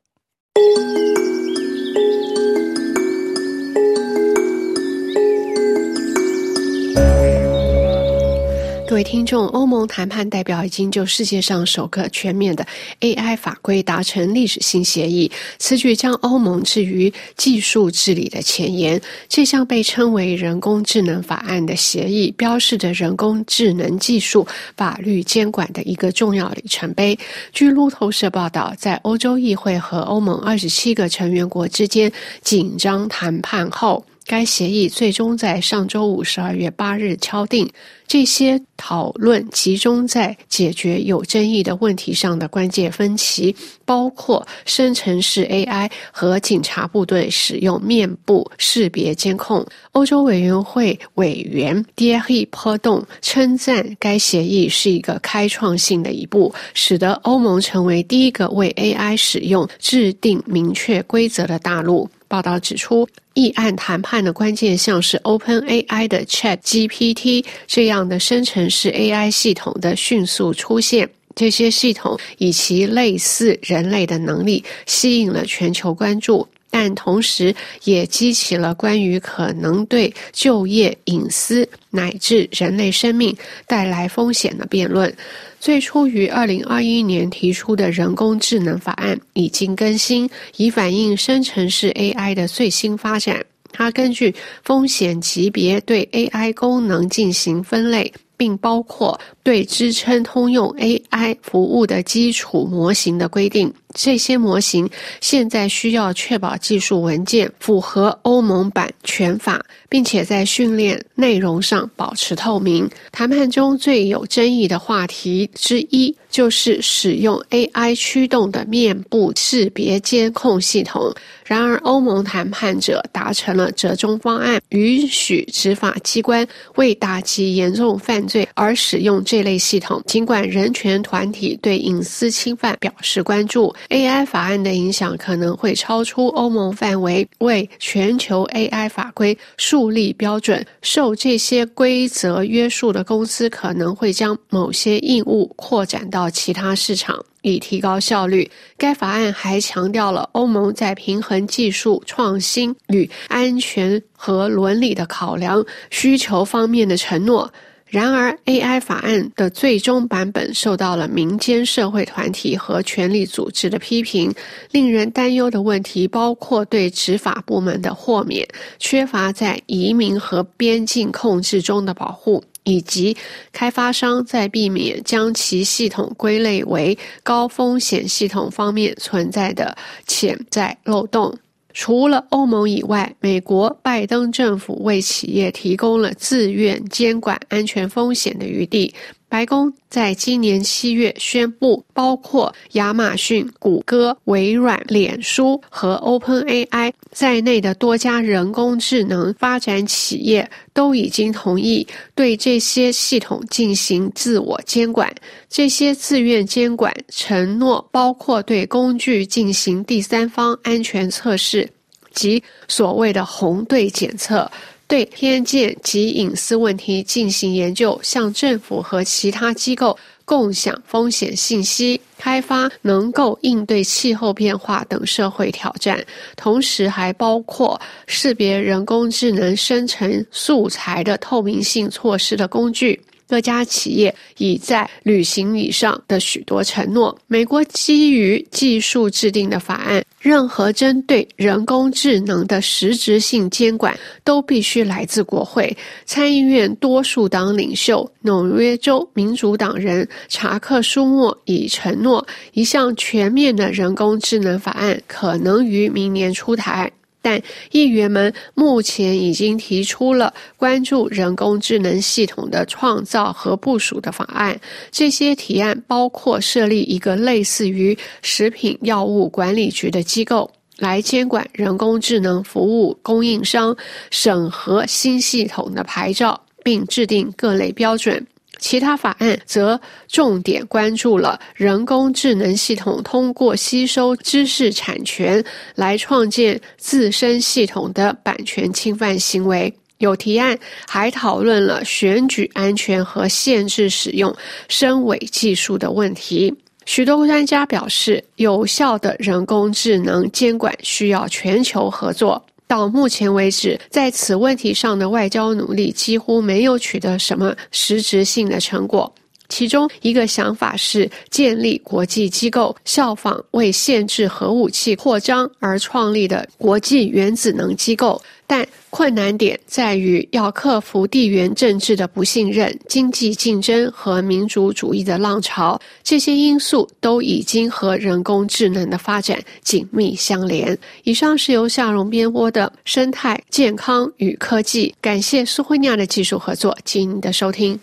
各位听众，欧盟谈判代表已经就世界上首个全面的 AI 法规达成历史性协议，此举将欧盟置于技术治理的前沿。这项被称为“人工智能法案”的协议，标示着人工智能技术法律监管的一个重要里程碑。据路透社报道，在欧洲议会和欧盟二十七个成员国之间紧张谈判后。该协议最终在上周五十二月八日敲定。这些讨论集中在解决有争议的问题上的关键分歧，包括生成式 AI 和警察部队使用面部识别监控。欧洲委员会委员 d i e r i p o d o n 称赞该协议是一个开创性的一步，使得欧盟成为第一个为 AI 使用制定明确规则的大陆。报道指出，议案谈判的关键项是 OpenAI 的 ChatGPT 这样的生成式 AI 系统的迅速出现。这些系统以其类似人类的能力吸引了全球关注。但同时也激起了关于可能对就业、隐私乃至人类生命带来风险的辩论。最初于二零二一年提出的人工智能法案已经更新，以反映生成式 AI 的最新发展。它根据风险级别对 AI 功能进行分类。并包括对支撑通用 AI 服务的基础模型的规定。这些模型现在需要确保技术文件符合欧盟版权法，并且在训练内容上保持透明。谈判中最有争议的话题之一就是使用 AI 驱动的面部识别监控系统。然而，欧盟谈判者达成了折中方案，允许执法机关为打击严重犯罪而使用这类系统。尽管人权团体对隐私侵犯表示关注，AI 法案的影响可能会超出欧盟范围，为全球 AI 法规树立标准。受这些规则约束的公司可能会将某些义务扩展到到其他市场。以提高效率。该法案还强调了欧盟在平衡技术创新与安全和伦理的考量需求方面的承诺。然而，AI 法案的最终版本受到了民间社会团体和权力组织的批评。令人担忧的问题包括对执法部门的豁免、缺乏在移民和边境控制中的保护。以及开发商在避免将其系统归类为高风险系统方面存在的潜在漏洞。除了欧盟以外，美国拜登政府为企业提供了自愿监管安全风险的余地。白宫在今年七月宣布，包括亚马逊、谷歌、微软、脸书和 OpenAI 在内的多家人工智能发展企业都已经同意对这些系统进行自我监管。这些自愿监管承诺包括对工具进行第三方安全测试及所谓的红队检测。对偏见及隐私问题进行研究，向政府和其他机构共享风险信息，开发能够应对气候变化等社会挑战，同时还包括识别人工智能生成素材的透明性措施的工具。各家企业已在履行以上的许多承诺。美国基于技术制定的法案，任何针对人工智能的实质性监管都必须来自国会。参议院多数党领袖纽约州民主党人查克·舒默已承诺，一项全面的人工智能法案可能于明年出台。但议员们目前已经提出了关注人工智能系统的创造和部署的法案。这些提案包括设立一个类似于食品药物管理局的机构，来监管人工智能服务供应商，审核新系统的牌照，并制定各类标准。其他法案则重点关注了人工智能系统通过吸收知识产权来创建自身系统的版权侵犯行为。有提案还讨论了选举安全和限制使用深伪技术的问题。许多专家表示，有效的人工智能监管需要全球合作。到目前为止，在此问题上的外交努力几乎没有取得什么实质性的成果。其中一个想法是建立国际机构，效仿为限制核武器扩张而创立的国际原子能机构。但困难点在于要克服地缘政治的不信任、经济竞争和民族主义的浪潮，这些因素都已经和人工智能的发展紧密相连。以上是由夏荣编播的《生态健康与科技》，感谢苏慧亚的技术合作及您的收听。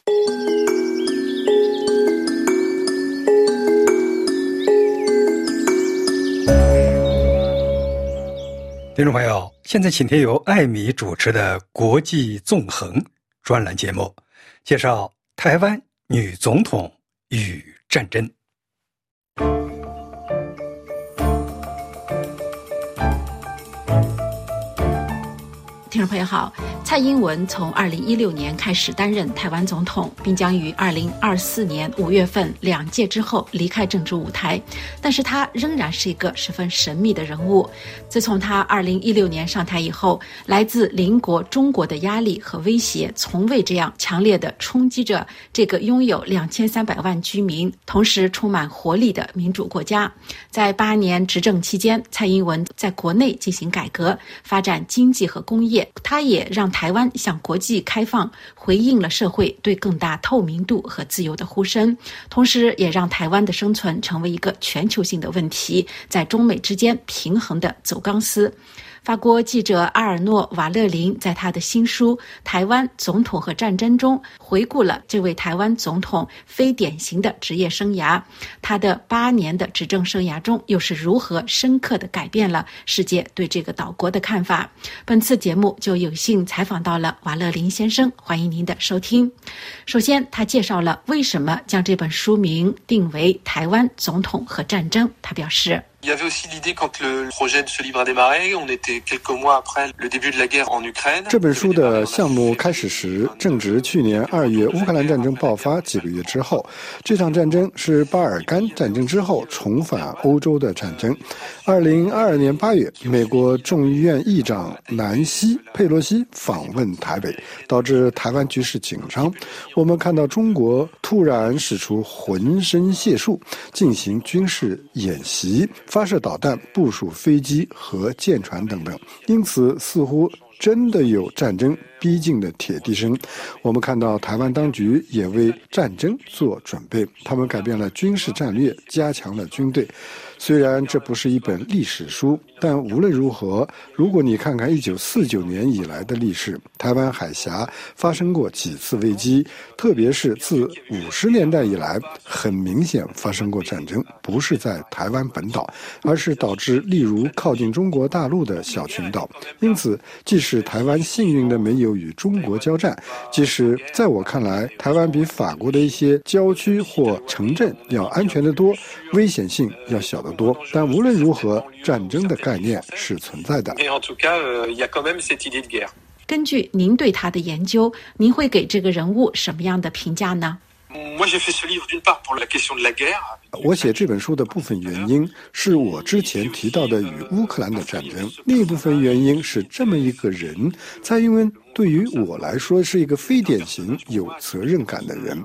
听众朋友，现在请听由艾米主持的《国际纵横》专栏节目，介绍台湾女总统与战争。听众朋友好。蔡英文从二零一六年开始担任台湾总统，并将于二零二四年五月份两届之后离开政治舞台。但是他仍然是一个十分神秘的人物。自从他二零一六年上台以后，来自邻国中国的压力和威胁从未这样强烈的冲击着这个拥有两千三百万居民、同时充满活力的民主国家。在八年执政期间，蔡英文在国内进行改革，发展经济和工业。它也让台湾向国际开放，回应了社会对更大透明度和自由的呼声，同时也让台湾的生存成为一个全球性的问题，在中美之间平衡的走钢丝。法国记者阿尔诺·瓦勒林在他的新书《台湾总统和战争》中回顾了这位台湾总统非典型的职业生涯，他的八年的执政生涯中又是如何深刻的改变了世界对这个岛国的看法。本次节目就有幸采访到了瓦勒林先生，欢迎您的收听。首先，他介绍了为什么将这本书名定为《台湾总统和战争》。他表示。这本书的项目开始时，正值去年二月乌克兰战争爆发几个月之后。这场战争是巴尔干战争之后重返欧洲的战争。二零二二年八月，美国众议院议长南希·佩洛西访问台北，导致台湾局势紧张。我们看到中国突然使出浑身解数，进行军事演习。发射导弹、部署飞机和舰船等等，因此似乎真的有战争逼近的铁笛声。我们看到台湾当局也为战争做准备，他们改变了军事战略，加强了军队。虽然这不是一本历史书，但无论如何，如果你看看1949年以来的历史，台湾海峡发生过几次危机，特别是自50年代以来，很明显发生过战争，不是在台湾本岛，而是导致例如靠近中国大陆的小群岛。因此，即使台湾幸运的没有与中国交战，即使在我看来，台湾比法国的一些郊区或城镇要安全得多，危险性要小。得多，但无论如何，战争的概念是存在的。根据您对他的研究，您会给这个人物什么样的评价呢？我写这本书的部分原因是我之前提到的与乌克兰的战争，另一部分原因是这么一个人，蔡英文。对于我来说，是一个非典型有责任感的人，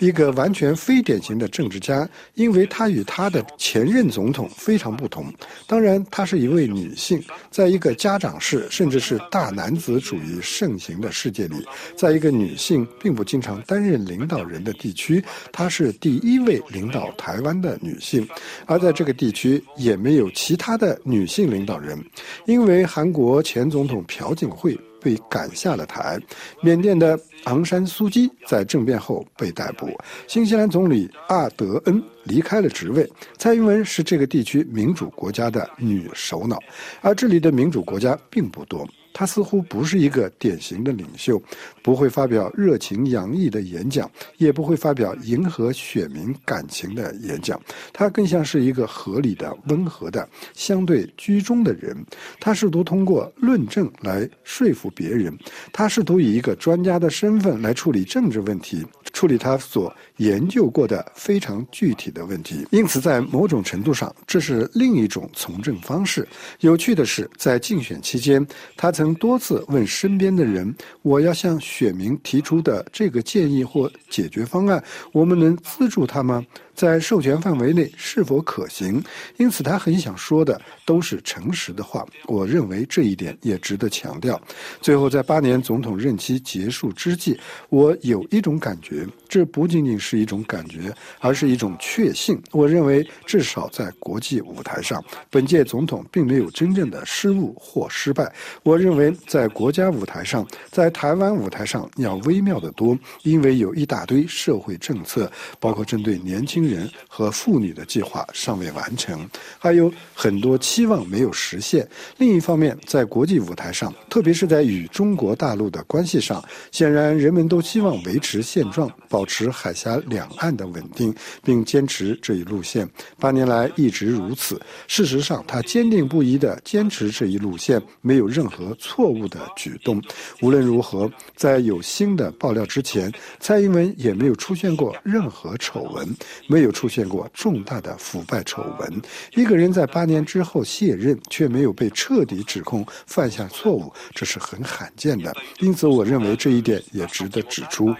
一个完全非典型的政治家，因为他与他的前任总统非常不同。当然，她是一位女性，在一个家长式甚至是大男子主义盛行的世界里，在一个女性并不经常担任领导人的地区，她是第一位领导台湾的女性，而在这个地区也没有其他的女性领导人，因为韩国前总统朴槿惠。被赶下了台，缅甸的昂山素基在政变后被逮捕，新西兰总理阿德恩离开了职位，蔡英文是这个地区民主国家的女首脑，而这里的民主国家并不多。他似乎不是一个典型的领袖，不会发表热情洋溢的演讲，也不会发表迎合选民感情的演讲。他更像是一个合理的、温和的、相对居中的人。他试图通过论证来说服别人，他试图以一个专家的身份来处理政治问题，处理他所研究过的非常具体的问题。因此，在某种程度上，这是另一种从政方式。有趣的是，在竞选期间，他曾。多次问身边的人：“我要向选民提出的这个建议或解决方案，我们能资助他吗？”在授权范围内是否可行？因此，他很想说的都是诚实的话。我认为这一点也值得强调。最后，在八年总统任期结束之际，我有一种感觉，这不仅仅是一种感觉，而是一种确信。我认为，至少在国际舞台上，本届总统并没有真正的失误或失败。我认为，在国家舞台上，在台湾舞台上要微妙得多，因为有一大堆社会政策，包括针对年轻。人和妇女的计划尚未完成，还有很多期望没有实现。另一方面，在国际舞台上，特别是在与中国大陆的关系上，显然人们都希望维持现状，保持海峡两岸的稳定，并坚持这一路线。八年来一直如此。事实上，他坚定不移地坚持这一路线，没有任何错误的举动。无论如何，在有新的爆料之前，蔡英文也没有出现过任何丑闻，没有出现过重大的腐败丑闻。一个人在八年之后卸任，却没有被彻底指控犯下错误，这是很罕见的。因此，我认为这一点也值得指出。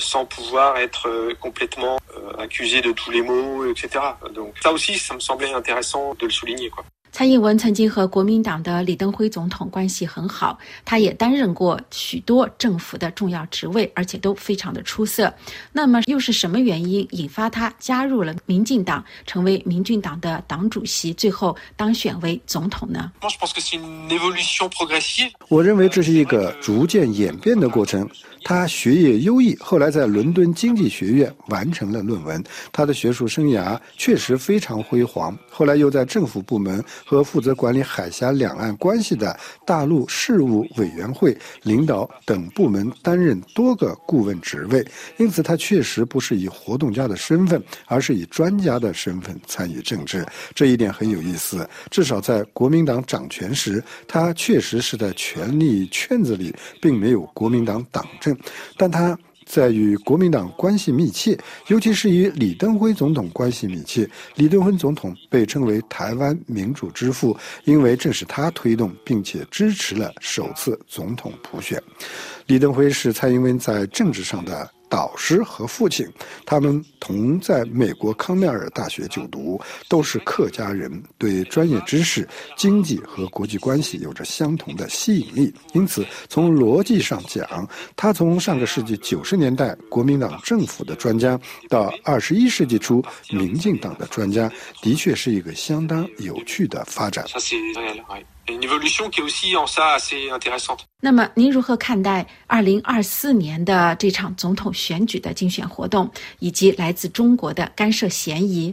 sans pouvoir être complètement accusé de tous les maux, etc. Donc ça aussi, ça me semblait intéressant de le souligner, quoi. 蔡英文曾经和国民党的李登辉总统关系很好，他也担任过许多政府的重要职位，而且都非常的出色。那么，又是什么原因引发他加入了民进党，成为民进党的党主席，最后当选为总统呢？我认为这是一个逐渐演变的过程。他学业优异，后来在伦敦经济学院完成了论文。他的学术生涯确实非常辉煌。后来又在政府部门和负责管理海峡两岸关系的大陆事务委员会领导等部门担任多个顾问职位。因此，他确实不是以活动家的身份，而是以专家的身份参与政治。这一点很有意思。至少在国民党掌权时，他确实是在权力圈子里，并没有国民党党政。但他在与国民党关系密切，尤其是与李登辉总统关系密切。李登辉总统被称为台湾民主之父，因为正是他推动并且支持了首次总统普选。李登辉是蔡英文在政治上的。导师和父亲，他们同在美国康奈尔大学就读，都是客家人，对专业知识、经济和国际关系有着相同的吸引力。因此，从逻辑上讲，他从上个世纪九十年代国民党政府的专家，到二十一世纪初民进党的专家，的确是一个相当有趣的发展。那么，您如何看待二零二四年的这场总统选举的竞选活动，以及来自中国的干涉嫌疑？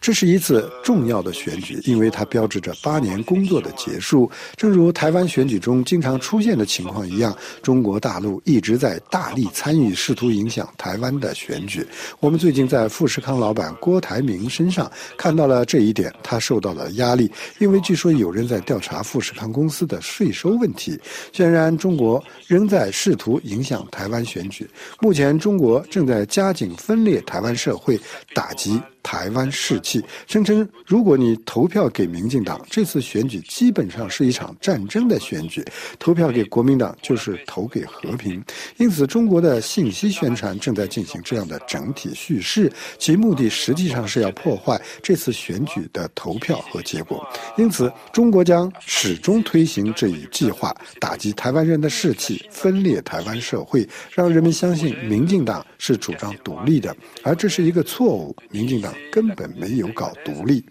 这是一次重要的选举，因为它标志着八年工作的结束。正如台湾选举中经常出现的情况一样，中国大陆一直在大力参与，试图影响台湾的选举。我们最近在富士康老板郭台铭身上看到了这一点，他受。受到了压力，因为据说有人在调查富士康公司的税收问题。显然，中国仍在试图影响台湾选举。目前，中国正在加紧分裂台湾社会，打击。台湾士气声称，如果你投票给民进党，这次选举基本上是一场战争的选举；投票给国民党就是投给和平。因此，中国的信息宣传正在进行这样的整体叙事，其目的实际上是要破坏这次选举的投票和结果。因此，中国将始终推行这一计划，打击台湾人的士气，分裂台湾社会，让人们相信民进党是主张独立的，而这是一个错误。民进党。根本没有搞独立。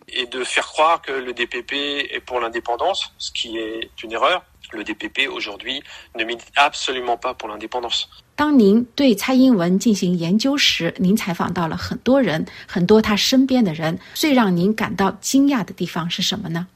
当您对蔡英文进行研究时您采访到了很多人很多他身边的人最让您感到惊讶的地方是什么呢？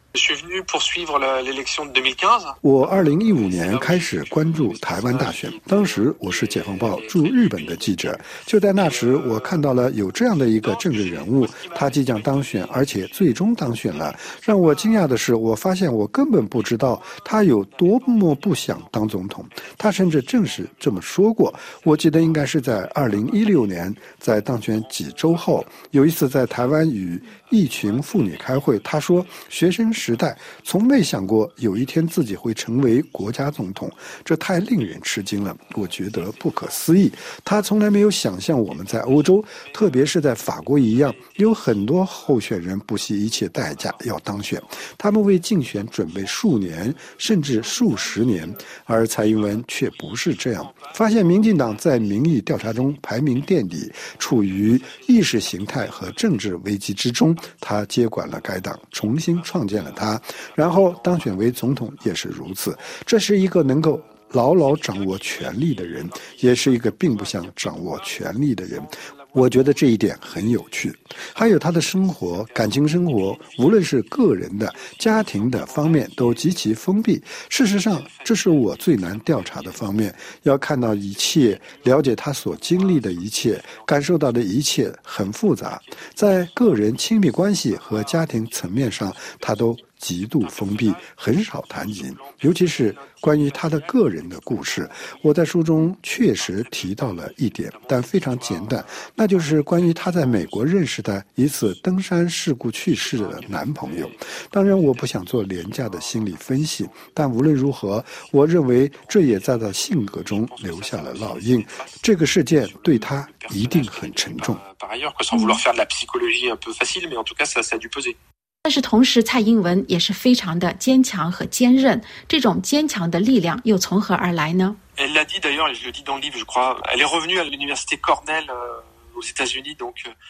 我二零一五年开始关注台湾大选，当时我是《解放报》驻日本的记者。就在那时，我看到了有这样的一个政治人物，他即将当选，而且最终当选了。让我惊讶的是，我发现我根本不知道他有多么不想当总统。他甚至正式这么说过。我记得应该是在二零一六年，在当选几周后，有一次在台湾与一群妇女开会，他说：“学生。”时代从没想过有一天自己会成为国家总统，这太令人吃惊了。我觉得不可思议。他从来没有想象我们在欧洲，特别是在法国一样，有很多候选人不惜一切代价要当选，他们为竞选准备数年甚至数十年，而蔡英文却不是这样。发现民进党在民意调查中排名垫底，处于意识形态和政治危机之中，他接管了该党，重新创建了。他，然后当选为总统也是如此。这是一个能够牢牢掌握权力的人，也是一个并不想掌握权力的人。我觉得这一点很有趣。还有他的生活、感情生活，无论是个人的、家庭的方面，都极其封闭。事实上，这是我最难调查的方面。要看到一切，了解他所经历的一切，感受到的一切，很复杂。在个人亲密关系和家庭层面上，他都。极度封闭，很少谈及，尤其是关于他的个人的故事。我在书中确实提到了一点，但非常简短，那就是关于他在美国认识的一次登山事故去世的男朋友。当然，我不想做廉价的心理分析，但无论如何，我认为这也在他性格中留下了烙印。这个事件对他一定很沉重。但是同时，蔡英文也是非常的坚强和坚韧。这种坚强的力量又从何而来呢？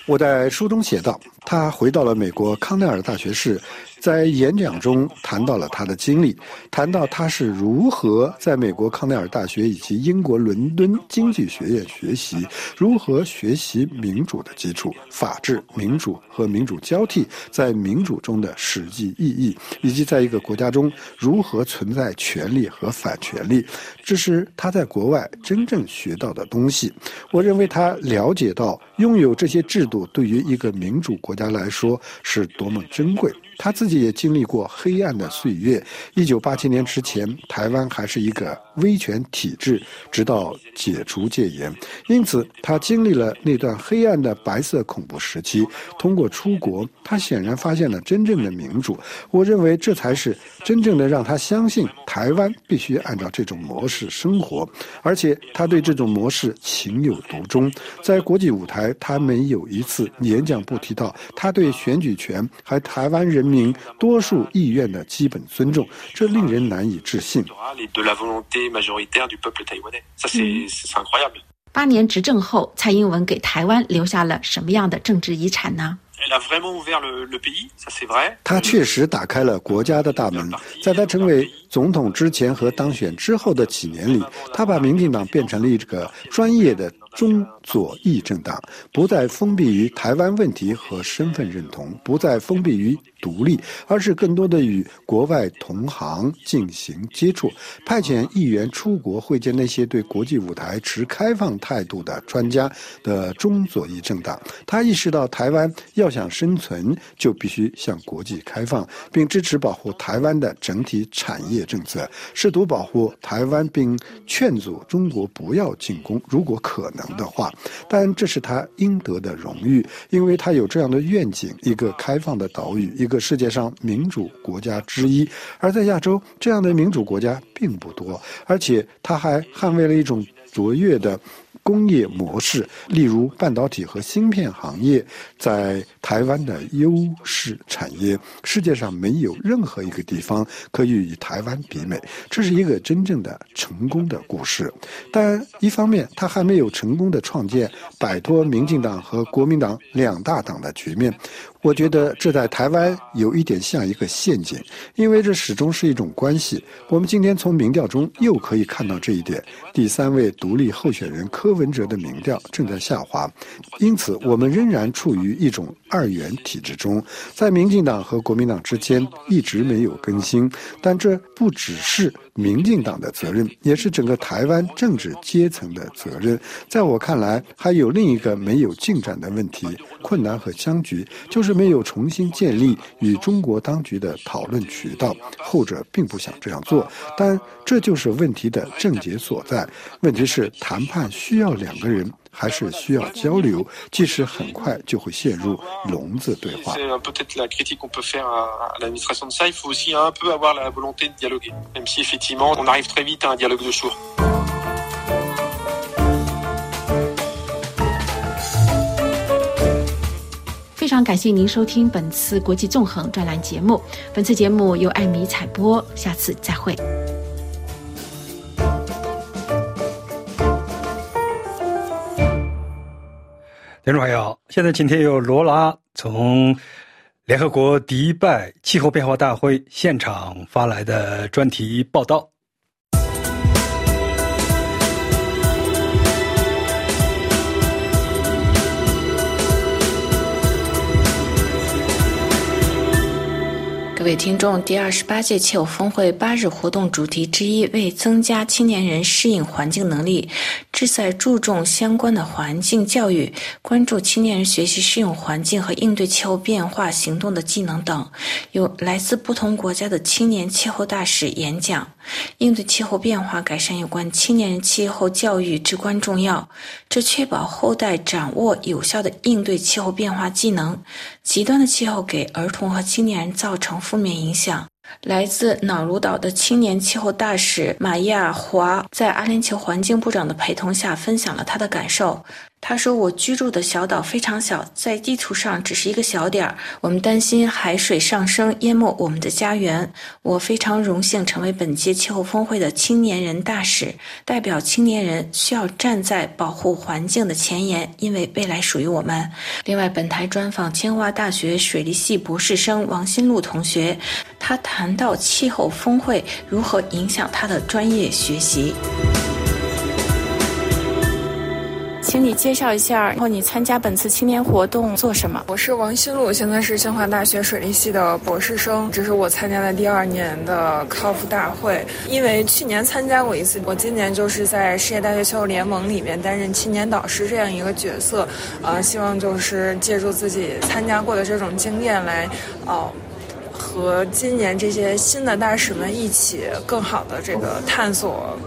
我在书中写道，他回到了美国康奈尔大学时。在演讲中谈到了他的经历，谈到他是如何在美国康奈尔大学以及英国伦敦经济学院学习，如何学习民主的基础、法治、民主和民主交替在民主中的实际意义，以及在一个国家中如何存在权利和反权利。这是他在国外真正学到的东西。我认为他了解到拥有这些制度对于一个民主国家来说是多么珍贵。他自己也经历过黑暗的岁月。一九八七年之前，台湾还是一个威权体制，直到解除戒严。因此，他经历了那段黑暗的白色恐怖时期。通过出国，他显然发现了真正的民主。我认为，这才是真正的让他相信台湾必须按照这种模式生活。而且，他对这种模式情有独钟。在国际舞台，他没有一次演讲不提到他对选举权和台湾人民。民多数意愿的基本尊重，这令人难以置信。八年执政后，蔡英文给台湾留下了什么样的政治遗产呢？他确实打开了国家的大门。在他成为总统之前和当选之后的几年里，他把民进党变成了一个专业的。中左翼政党不再封闭于台湾问题和身份认同，不再封闭于独立，而是更多的与国外同行进行接触，派遣议员出国会见那些对国际舞台持开放态度的专家的中左翼政党。他意识到台湾要想生存，就必须向国际开放，并支持保护台湾的整体产业政策，试图保护台湾，并劝阻中国不要进攻。如果可能。的话，但这是他应得的荣誉，因为他有这样的愿景：一个开放的岛屿，一个世界上民主国家之一。而在亚洲，这样的民主国家并不多，而且他还捍卫了一种卓越的。工业模式，例如半导体和芯片行业，在台湾的优势产业，世界上没有任何一个地方可以与台湾比美。这是一个真正的成功的故事。但一方面，他还没有成功的创建摆脱民进党和国民党两大党的局面。我觉得这在台湾有一点像一个陷阱，因为这始终是一种关系。我们今天从民调中又可以看到这一点。第三位独立候选人柯文哲的民调正在下滑，因此我们仍然处于一种二元体制中，在民进党和国民党之间一直没有更新。但这不只是。民进党的责任，也是整个台湾政治阶层的责任。在我看来，还有另一个没有进展的问题、困难和僵局，就是没有重新建立与中国当局的讨论渠道。后者并不想这样做，但这就是问题的症结所在。问题是，谈判需要两个人。还是需要交流，即使很快就会陷入笼子对话。非常感谢您收听本次国际纵横专栏节目。本次节目由艾米采播，下次再会。听众朋友，现在今天由罗拉从联合国迪拜气候变化大会现场发来的专题报道。各位听众，第二十八届气候峰会八日活动主题之一为增加青年人适应环境能力，是在注重相关的环境教育，关注青年人学习适应环境和应对气候变化行动的技能等。有来自不同国家的青年气候大使演讲。应对气候变化，改善有关青年人气候教育至关重要，这确保后代掌握有效的应对气候变化技能。极端的气候给儿童和青年人造成负面影响。来自瑙鲁岛的青年气候大使玛亚华在阿联酋环境部长的陪同下分享了他的感受。他说：“我居住的小岛非常小，在地图上只是一个小点儿。我们担心海水上升淹没我们的家园。我非常荣幸成为本届气候峰会的青年人大使，代表青年人需要站在保护环境的前沿，因为未来属于我们。”另外，本台专访清华大学水利系博士生王新路同学，他谈到气候峰会如何影响他的专业学习。请你介绍一下，然后你参加本次青年活动做什么？我是王新路，现在是清华大学水利系的博士生，这是我参加的第二年的 COP 大会。因为去年参加过一次，我今年就是在世界大学气候联盟里面担任青年导师这样一个角色，呃，希望就是借助自己参加过的这种经验来，哦，和今年这些新的大使们一起更好的这个探索。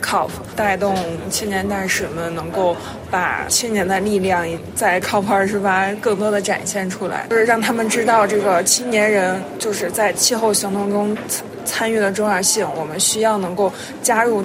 COP 带动青年大使们能够把青年的力量在 COP 二十八更多的展现出来，就是让他们知道这个青年人就是在气候行动中参与的重要性。我们需要能够加入。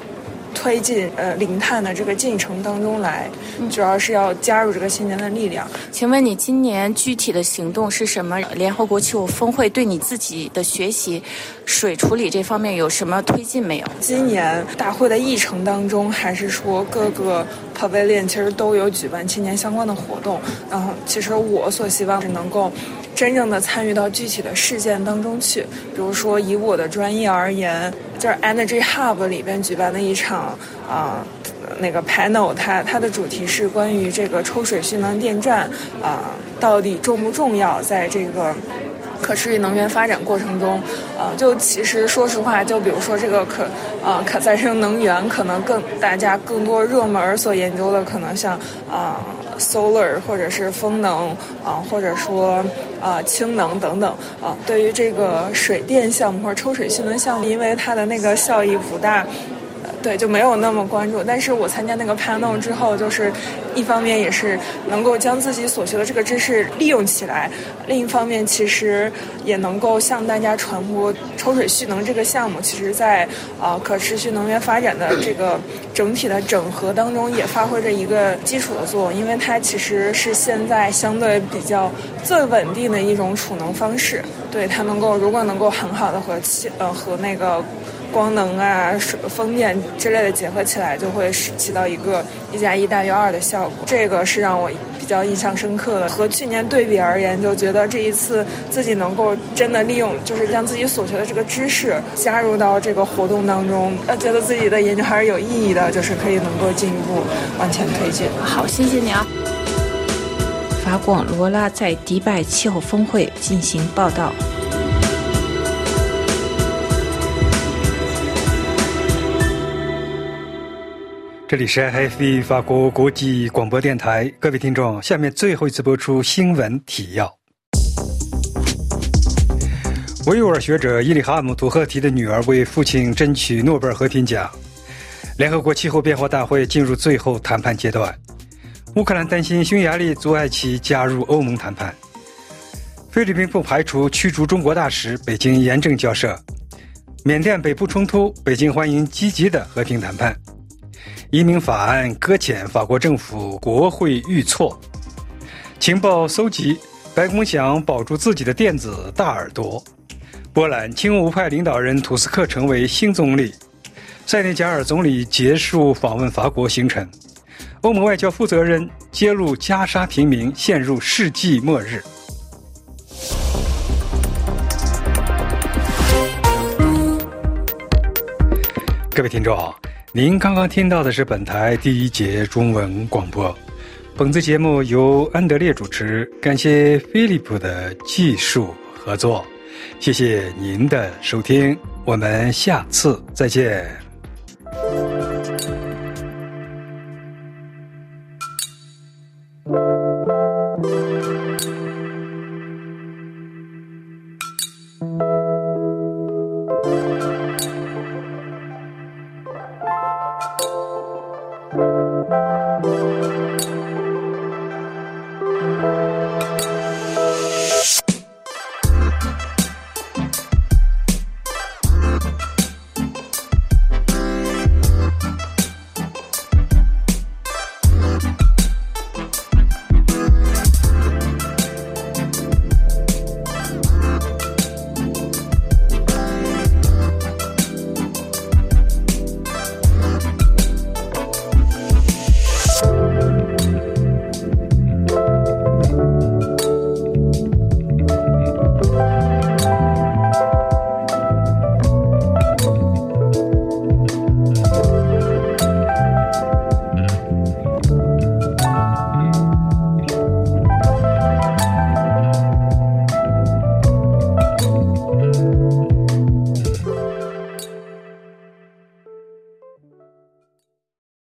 推进呃零碳的这个进程当中来，主要是要加入这个青年的力量。请问你今年具体的行动是什么？联合国气候峰会对你自己的学习水处理这方面有什么推进没有？今年大会的议程当中，还是说各个 pavilion 其实都有举办青年相关的活动。然后，其实我所希望是能够。真正的参与到具体的事件当中去，比如说以我的专业而言，就是 Energy Hub 里边举办的一场啊那个 panel，它它的主题是关于这个抽水蓄能电站啊到底重不重要，在这个可持续能源发展过程中，呃，就其实说实话，就比如说这个可啊可再生能源，可能更大家更多热门所研究的，可能像啊。Solar 或者是风能啊，或者说啊氢能等等啊，对于这个水电项目或者抽水蓄能项目，因为它的那个效益不大。对，就没有那么关注。但是我参加那个 panel 之后，就是一方面也是能够将自己所学的这个知识利用起来，另一方面其实也能够向大家传播抽水蓄能这个项目，其实在呃可持续能源发展的这个整体的整合当中也发挥着一个基础的作用，因为它其实是现在相对比较最稳定的一种储能方式。对它能够如果能够很好的和气呃和那个。光能啊，水风电之类的结合起来，就会起到一个一加一大于二的效果。这个是让我比较印象深刻的。和去年对比而言，就觉得这一次自己能够真的利用，就是将自己所学的这个知识加入到这个活动当中，呃，觉得自己的研究还是有意义的，就是可以能够进一步往前推进。好，谢谢你啊。法广罗拉在迪拜气候峰会进行报道。这里是 FV 法国国际广播电台，各位听众，下面最后一次播出新闻提要。维吾尔学者伊里哈姆·图赫提的女儿为父亲争取诺贝尔和平奖。联合国气候变化大会进入最后谈判阶段。乌克兰担心匈牙利阻碍其加入欧盟谈判。菲律宾不排除驱逐中国大使，北京严正交涉。缅甸北部冲突，北京欢迎积极的和平谈判。移民法案搁浅，法国政府国会遇挫。情报搜集，白宫想保住自己的电子大耳朵。波兰亲乌派领导人图斯克成为新总理。塞内加尔总理结束访问法国行程。欧盟外交负责人揭露加沙平民陷入世纪末日。各位听众。您刚刚听到的是本台第一节中文广播。本次节目由安德烈主持，感谢菲利普的技术合作。谢谢您的收听，我们下次再见。